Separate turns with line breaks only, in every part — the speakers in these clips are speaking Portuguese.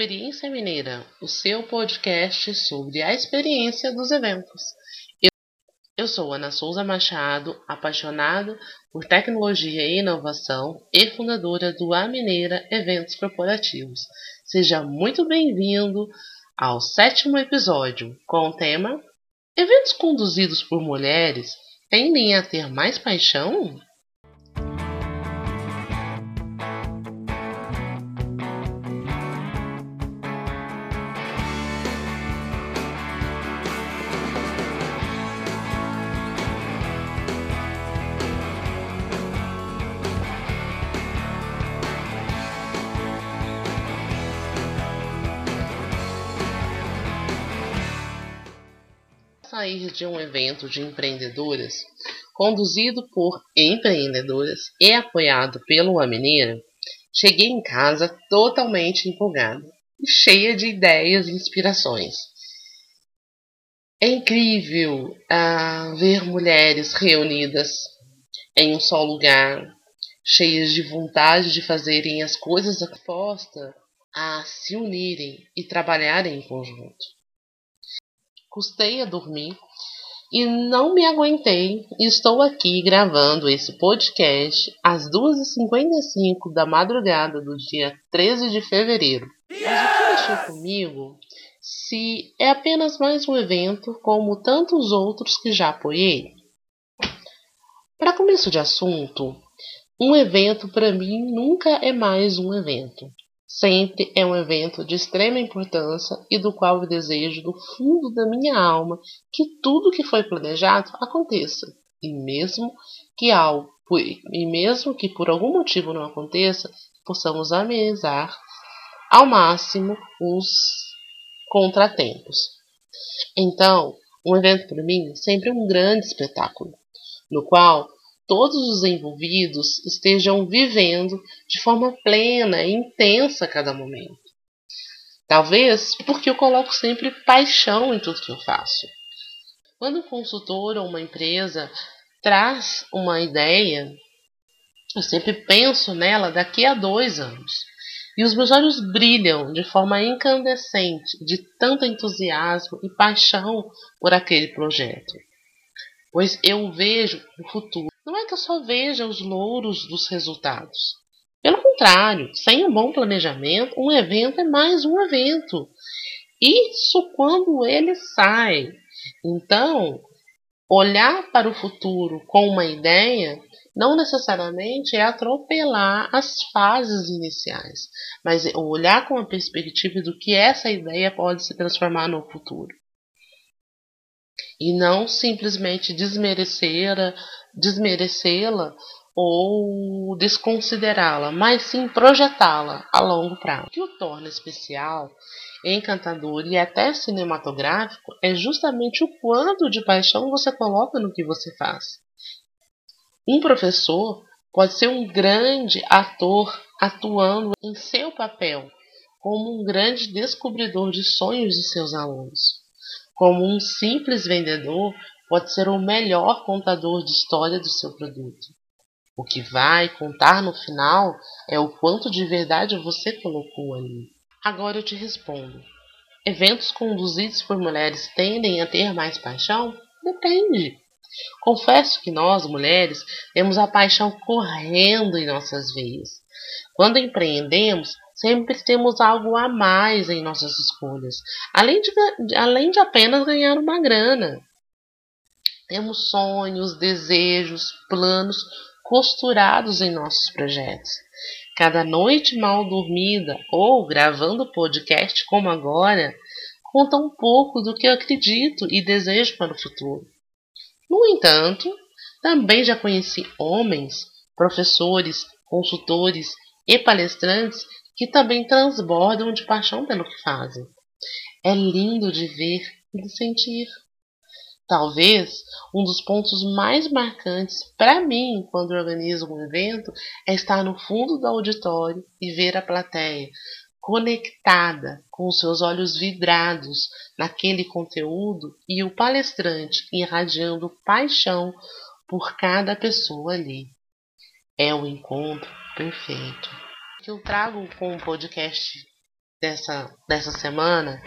Experiência Mineira, o seu podcast sobre a experiência dos eventos. Eu, sou Ana Souza Machado, apaixonado por tecnologia e inovação e fundadora do A Mineira Eventos Corporativos. Seja muito bem-vindo ao sétimo episódio com o tema Eventos conduzidos por mulheres tendem a ter mais paixão? Sair de um evento de empreendedoras, conduzido por empreendedoras e apoiado pelo A Mineira, cheguei em casa totalmente empolgada e cheia de ideias e inspirações. É incrível uh, ver mulheres reunidas em um só lugar, cheias de vontade de fazerem as coisas dispostas a se unirem e trabalharem em conjunto custei a dormir e não me aguentei estou aqui gravando esse podcast às 2h55 da madrugada do dia 13 de fevereiro. Mas o que mexeu comigo se é apenas mais um evento como tantos outros que já apoiei? Para começo de assunto, um evento para mim nunca é mais um evento. Sempre é um evento de extrema importância e do qual eu desejo do fundo da minha alma que tudo que foi planejado aconteça. E mesmo que ao, e mesmo que por algum motivo não aconteça, possamos amenizar ao máximo os contratempos. Então, um evento para mim sempre é um grande espetáculo, no qual todos os envolvidos estejam vivendo de forma plena e intensa a cada momento. Talvez porque eu coloco sempre paixão em tudo que eu faço. Quando um consultor ou uma empresa traz uma ideia, eu sempre penso nela daqui a dois anos. E os meus olhos brilham de forma incandescente de tanto entusiasmo e paixão por aquele projeto. Pois eu vejo o futuro não é que eu só veja os louros dos resultados. Pelo contrário, sem um bom planejamento, um evento é mais um evento. Isso quando ele sai. Então, olhar para o futuro com uma ideia não necessariamente é atropelar as fases iniciais, mas é olhar com a perspectiva do que essa ideia pode se transformar no futuro. E não simplesmente desmerecer desmerecê-la ou desconsiderá-la, mas sim projetá-la a longo prazo. O que o torna especial, encantador e até cinematográfico é justamente o quanto de paixão você coloca no que você faz. Um professor pode ser um grande ator atuando em seu papel como um grande descobridor de sonhos de seus alunos. Como um simples vendedor pode ser o melhor contador de história do seu produto. O que vai contar no final é o quanto de verdade você colocou ali. Agora eu te respondo. Eventos conduzidos por mulheres tendem a ter mais paixão? Depende. Confesso que nós, mulheres, temos a paixão correndo em nossas veias. Quando empreendemos, sempre temos algo a mais em nossas escolhas, além de, além de apenas ganhar uma grana. Temos sonhos, desejos, planos costurados em nossos projetos. Cada noite mal dormida ou gravando podcast como agora conta um pouco do que eu acredito e desejo para o futuro. No entanto, também já conheci homens, professores, consultores e palestrantes que também transbordam de paixão pelo que fazem. É lindo de ver e de sentir. Talvez um dos pontos mais marcantes para mim quando organizo um evento é estar no fundo do auditório e ver a plateia conectada, com os seus olhos vidrados naquele conteúdo e o palestrante irradiando paixão por cada pessoa ali. É o encontro perfeito. Que eu trago com o podcast dessa, dessa semana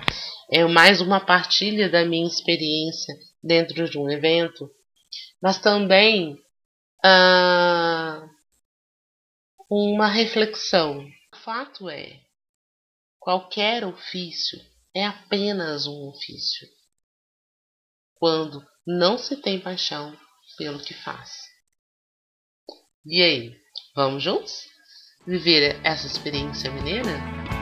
é mais uma partilha da minha experiência dentro de um evento, mas também ah, uma reflexão. O fato é, qualquer ofício é apenas um ofício quando não se tem paixão pelo que faz. E aí, vamos juntos? Viver essa experiência mineira?